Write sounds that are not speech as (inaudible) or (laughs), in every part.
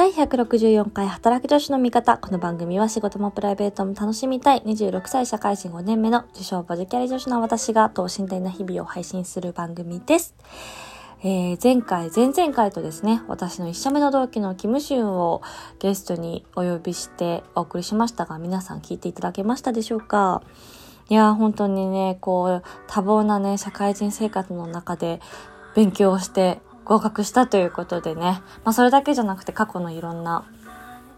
第164回働く女子の味方。この番組は仕事もプライベートも楽しみたい26歳社会人5年目の自称ボジキャリ女子の私が等身大な日々を配信する番組です。えー、前回、前々回とですね、私の一社目の同期のキムシュンをゲストにお呼びしてお送りしましたが、皆さん聞いていただけましたでしょうか？いやー、本当にね、こう、多忙なね、社会人生活の中で勉強をして合格したということでね、まあそれだけじゃなくて過去のいろんな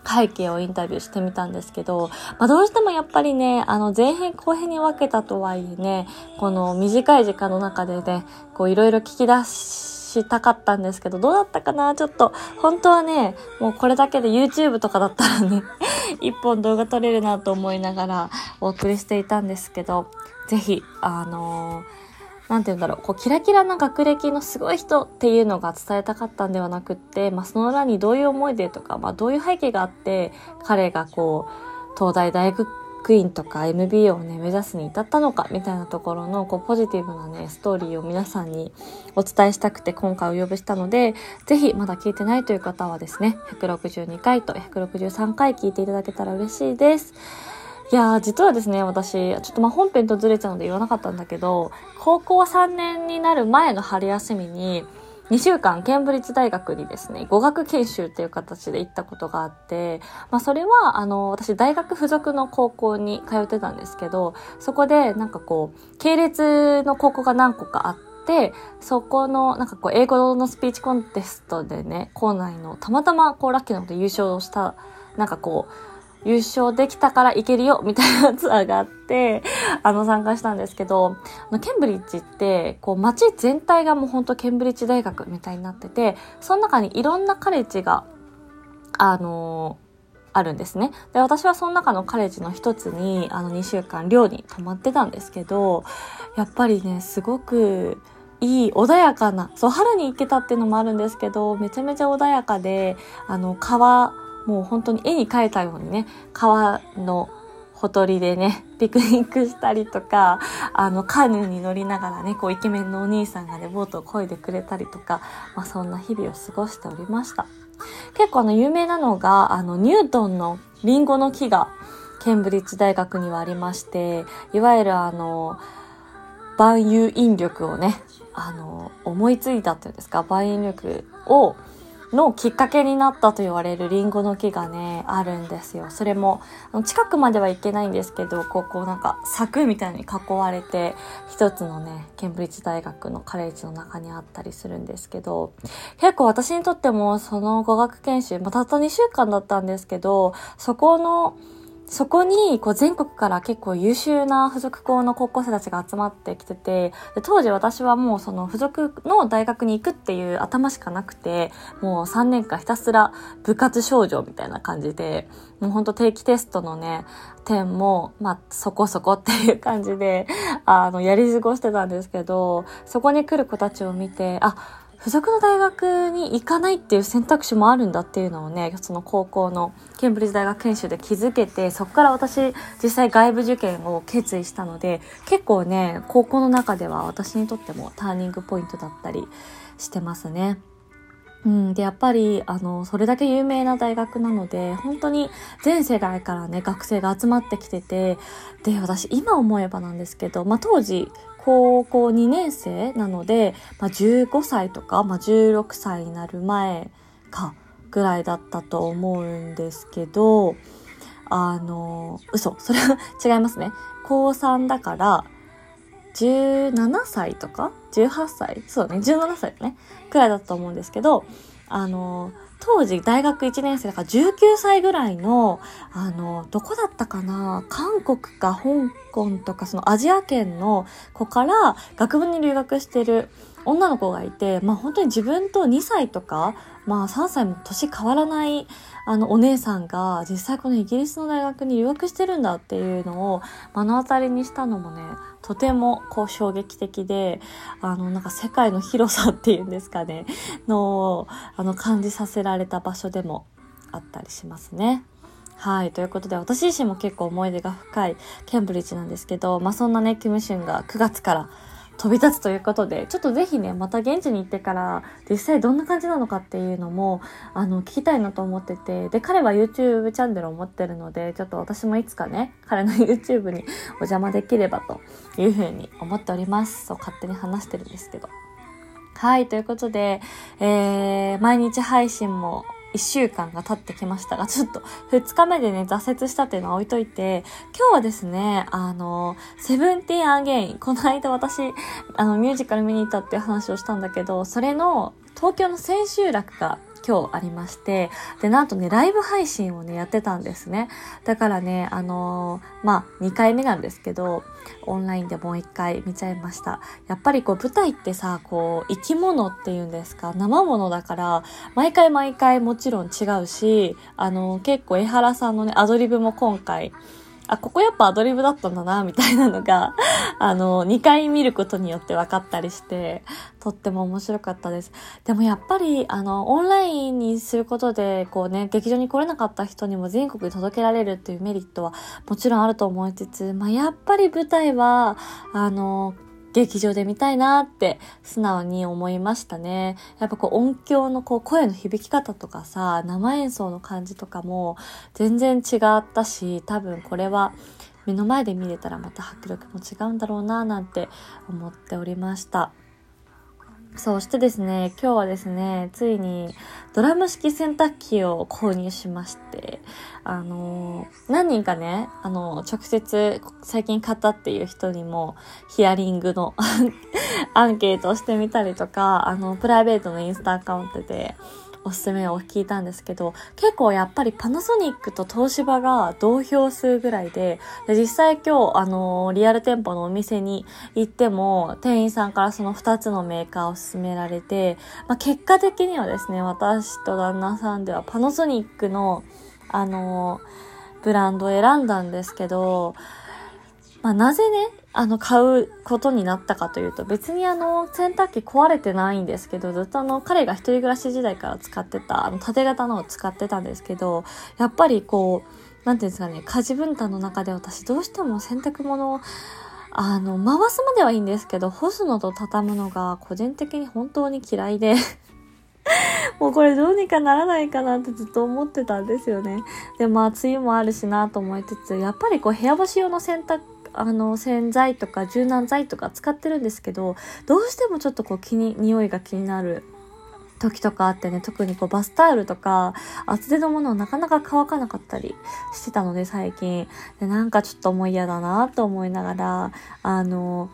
背景をインタビューしてみたんですけど、まあ、どうしてもやっぱりね、あの前編後編に分けたとはいえね、この短い時間の中でね、こういろいろ聞き出したかったんですけど、どうだったかな？ちょっと、本当はね、もうこれだけで YouTube とかだったらね、(laughs) 一本動画撮れるなと思いながらお送りしていたんですけど、ぜひ、あのーなんて言うんだろう、こう、キラキラな学歴のすごい人っていうのが伝えたかったんではなくって、まあ、その裏にどういう思いでとか、まあ、どういう背景があって、彼がこう、東大大学院とか MBA をね、目指すに至ったのか、みたいなところの、こう、ポジティブなね、ストーリーを皆さんにお伝えしたくて今回お呼びしたので、ぜひまだ聞いてないという方はですね、162回と163回聞いていただけたら嬉しいです。いやー、実はですね、私、ちょっとまあ本編とずれちゃうので言わなかったんだけど、高校3年になる前の春休みに、2週間ケンブリッジ大学にですね、語学研修っていう形で行ったことがあって、まあそれは、あの、私大学付属の高校に通ってたんですけど、そこでなんかこう、系列の高校が何個かあって、そこの、なんかこう、英語のスピーチコンテストでね、校内のたまたまこう、ラッキーなこと優勝した、なんかこう、優勝できたから行けるよみたいなツアーがあって、(laughs) あの参加したんですけど、あのケンブリッジって、こう街全体がもうほんとケンブリッジ大学みたいになってて、その中にいろんなカレッジが、あのあるんですね。で、私はその中のカレッジの一つに、あの2週間寮に泊まってたんですけど、やっぱりね、すごくいい、穏やかな、そう、春に行けたっていうのもあるんですけど、めちゃめちゃ穏やかで、あの、川、もう本当に絵に描いたようにね、川のほとりでね、ピクニックしたりとか、あの、カヌーに乗りながらね、こう、イケメンのお兄さんがね、ボートを漕いでくれたりとか、まあ、そんな日々を過ごしておりました。結構あの、有名なのが、あの、ニュートンのリンゴの木が、ケンブリッジ大学にはありまして、いわゆるあの、万有引力をね、あの、思いついたっていうんですか、万有引力を、のきっかけになったと言われるリンゴの木がね、あるんですよ。それも、近くまでは行けないんですけど、ここなんか柵みたいに囲われて、一つのね、ケンブリッジ大学のカレッジの中にあったりするんですけど、結構私にとってもその語学研修、ま、たった2週間だったんですけど、そこの、そこに、こう全国から結構優秀な付属校の高校生たちが集まってきてて、当時私はもうその付属の大学に行くっていう頭しかなくて、もう3年間ひたすら部活少女みたいな感じで、もうほんと定期テストのね、点も、まあ、そこそこっていう感じで、あの、やり過ごしてたんですけど、そこに来る子たちを見て、あ、付属の大学に行かないっていう選択肢もあるんだっていうのをね、その高校のケンブリッジ大学研修で気づけて、そこから私実際外部受験を決意したので、結構ね、高校の中では私にとってもターニングポイントだったりしてますね。うん、で、やっぱり、あの、それだけ有名な大学なので、本当に全世代からね、学生が集まってきてて、で、私、今思えばなんですけど、まあ、当時、高校2年生なので、まあ、15歳とか、まあ、16歳になる前かぐらいだったと思うんですけど、あの、嘘、それは (laughs) 違いますね。高3だから、17歳とか ?18 歳そうね、17歳ね。くらいだったと思うんですけど、あの、当時大学1年生だから19歳ぐらいの、あの、どこだったかな？韓国か香港とかそのアジア圏の子から学部に留学してる女の子がいて、まあ本当に自分と2歳とか、まあ3歳も年変わらないあのお姉さんが実際このイギリスの大学に留学してるんだっていうのを目の当たりにしたのもね、とてもこう衝撃的で、あのなんか世界の広さっていうんですかね、のあの感じさせられた場所でもあったりしますね。はい。ということで、私自身も結構思い出が深いケンブリッジなんですけど、まあそんなね、キムシュンが9月から飛び立つということで、ちょっとぜひね、また現地に行ってから実際どんな感じなのかっていうのも、あの、聞きたいなと思ってて、で、彼は YouTube チャンネルを持ってるので、ちょっと私もいつかね、彼の (laughs) YouTube にお邪魔できればというふうに思っております。そう、勝手に話してるんですけど。はい、ということで、えー、毎日配信も1週間が経ってきましたが、ちょっと2日目でね、挫折したっていうのは置いといて、今日はですね、あの、セブンティーンアゲイン、この間私、あの、ミュージカル見に行ったっていう話をしたんだけど、それの東京の千秋楽が今日ありまして、で、なんとね、ライブ配信をね、やってたんですね。だからね、あのー、まあ、2回目なんですけど、オンラインでもう1回見ちゃいました。やっぱりこう、舞台ってさ、こう、生き物っていうんですか、生物だから、毎回毎回もちろん違うし、あのー、結構江原さんのね、アドリブも今回、あ、ここやっぱアドリブだったんだな、みたいなのが、(laughs) あの、2回見ることによって分かったりして、とっても面白かったです。でもやっぱり、あの、オンラインにすることで、こうね、劇場に来れなかった人にも全国に届けられるっていうメリットはもちろんあると思いつつ、まあ、やっぱり舞台は、あの、劇場で見たいなって素直に思いましたね。やっぱこう音響のこう声の響き方とかさ、生演奏の感じとかも全然違ったし、多分これは目の前で見れたらまた迫力も違うんだろうななんて思っておりました。そしてですね、今日はですね、ついにドラム式洗濯機を購入しまして、あの、何人かね、あの、直接最近買ったっていう人にもヒアリングの (laughs) アンケートをしてみたりとか、あの、プライベートのインスタアカウントで、おすすめを聞いたんですけど、結構やっぱりパナソニックと東芝が同票数ぐらいで、で実際今日、あのー、リアル店舗のお店に行っても、店員さんからその2つのメーカーを勧められて、まあ、結果的にはですね、私と旦那さんではパナソニックの、あのー、ブランドを選んだんですけど、まあ、なぜね、あの、買うことになったかというと、別にあの、洗濯機壊れてないんですけど、ずっとあの、彼が一人暮らし時代から使ってた、あの、縦型のを使ってたんですけど、やっぱりこう、なんていうんですかね、家事分担の中で私どうしても洗濯物を、あの、回すまではいいんですけど、干すのと畳むのが個人的に本当に嫌いで (laughs) もうこれどうにかならないかなってずっと思ってたんですよね。で、まあ、梅雨もあるしなと思いつつ、やっぱりこう部屋干し用の洗濯あの、洗剤とか柔軟剤とか使ってるんですけど、どうしてもちょっとこう気に、匂いが気になる時とかあってね、特にこうバスタオルとか厚手のものをなかなか乾かなかったりしてたので最近。で、なんかちょっともう嫌だなと思いながら、あの、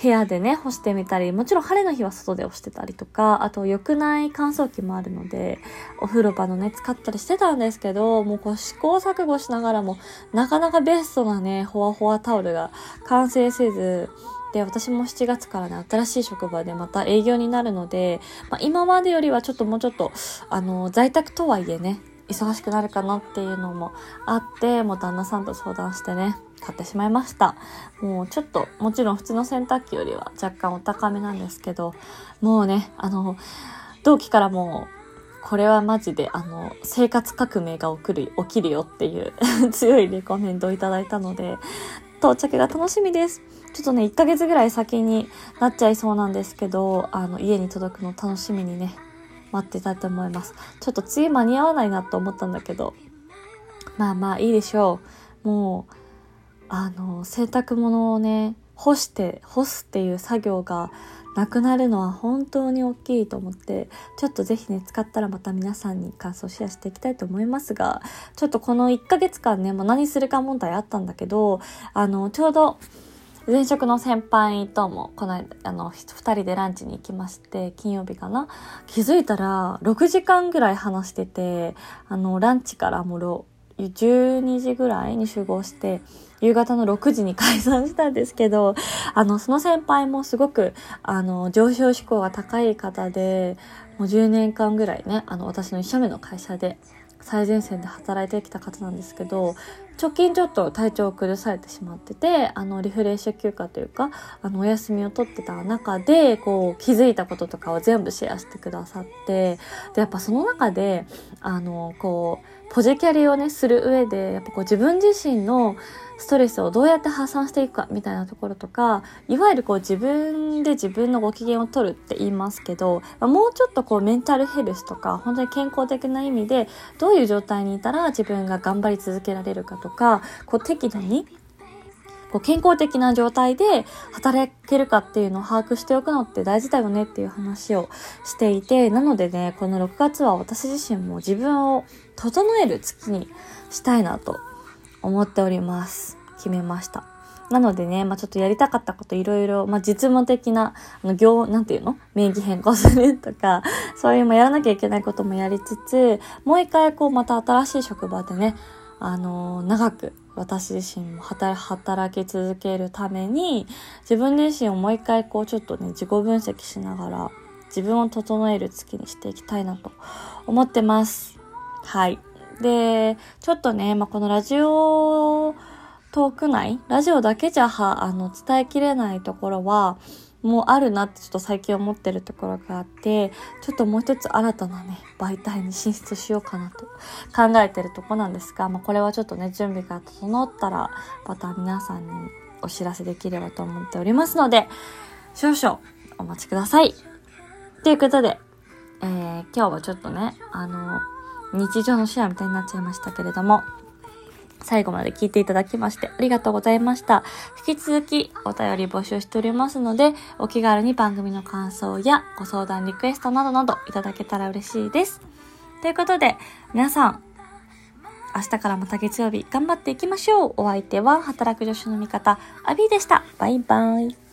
部屋でね、干してみたり、もちろん晴れの日は外で干してたりとか、あと浴内乾燥機もあるので、お風呂場のね、使ったりしてたんですけど、もうこう試行錯誤しながらも、なかなかベストなね、ほわほわタオルが完成せず、で、私も7月からね、新しい職場でまた営業になるので、まあ、今までよりはちょっともうちょっと、あの、在宅とはいえね、忙しくなるかなっていうのもあって、もう旦那さんと相談してね、買ってしまいました。もうちょっと、もちろん普通の洗濯機よりは若干お高めなんですけど、もうね、あの、同期からもう、これはマジで、あの、生活革命が起きる、起きるよっていう (laughs) 強いレコメントをいただいたので、到着が楽しみです。ちょっとね、1ヶ月ぐらい先になっちゃいそうなんですけど、あの、家に届くの楽しみにね、待ってたと思います。ちょっと次間に合わないなと思ったんだけど、まあまあいいでしょう。もう、あの、洗濯物をね、干して、干すっていう作業がなくなるのは本当に大きいと思って、ちょっとぜひね、使ったらまた皆さんに感想シェアしていきたいと思いますが、ちょっとこの1ヶ月間ね、もう何するか問題あったんだけど、あの、ちょうど、前職の先輩とも、この間、あの、二人でランチに行きまして、金曜日かな。気づいたら、6時間ぐらい話してて、あの、ランチからもう、12時ぐらいに集合して、夕方の6時に解散したんですけど、あの、その先輩もすごく、あの、上昇志向が高い方で、もう10年間ぐらいね、あの、私の1社目の会社で最前線で働いてきた方なんですけど、直近ちょっと体調を崩されてしまってて、あの、リフレッシュ休暇というか、あの、お休みを取ってた中で、こう、気づいたこととかを全部シェアしてくださって、で、やっぱその中で、あの、こう、ポジキャリをね、する上で、やっぱこう自分自身のストレスをどうやって発散していくかみたいなところとか、いわゆるこう自分で自分のご機嫌を取るって言いますけど、もうちょっとこうメンタルヘルスとか、本当に健康的な意味で、どういう状態にいたら自分が頑張り続けられるかとか、こう適度にこう健康的な状態で働けるかっていうのを把握しておくのって大事だよねっていう話をしていて、なのでね、この6月は私自身も自分を整える月にしたいなと思っております。決めました。なのでね、まあ、ちょっとやりたかったこといろいろ、まあ、実務的な、あの、業、なんていうの？名義変更するとか、(laughs) そういうもやらなきゃいけないこともやりつつ、もう一回こう、また新しい職場でね、あのー、長く私自身も働き続けるために自分自身をもう一回こうちょっとね自己分析しながら自分を整える月にしていきたいなと思ってます。はい。で、ちょっとね、まあ、このラジオトーク内、ラジオだけじゃは、あの、伝えきれないところは、もあるなってちょっと最近思ってるところがあって、ちょっともう一つ新たなね、媒体に進出しようかなと考えてるとこなんですが、まあこれはちょっとね、準備が整ったら、また皆さんにお知らせできればと思っておりますので、少々お待ちください。ということで、えー、今日はちょっとね、あの、日常のシェアみたいになっちゃいましたけれども、最後まで聞いていただきましてありがとうございました。引き続きお便り募集しておりますので、お気軽に番組の感想やご相談リクエストなどなどいただけたら嬉しいです。ということで、皆さん、明日からまた月曜日頑張っていきましょう。お相手は働く女子の味方、アビーでした。バイバイ。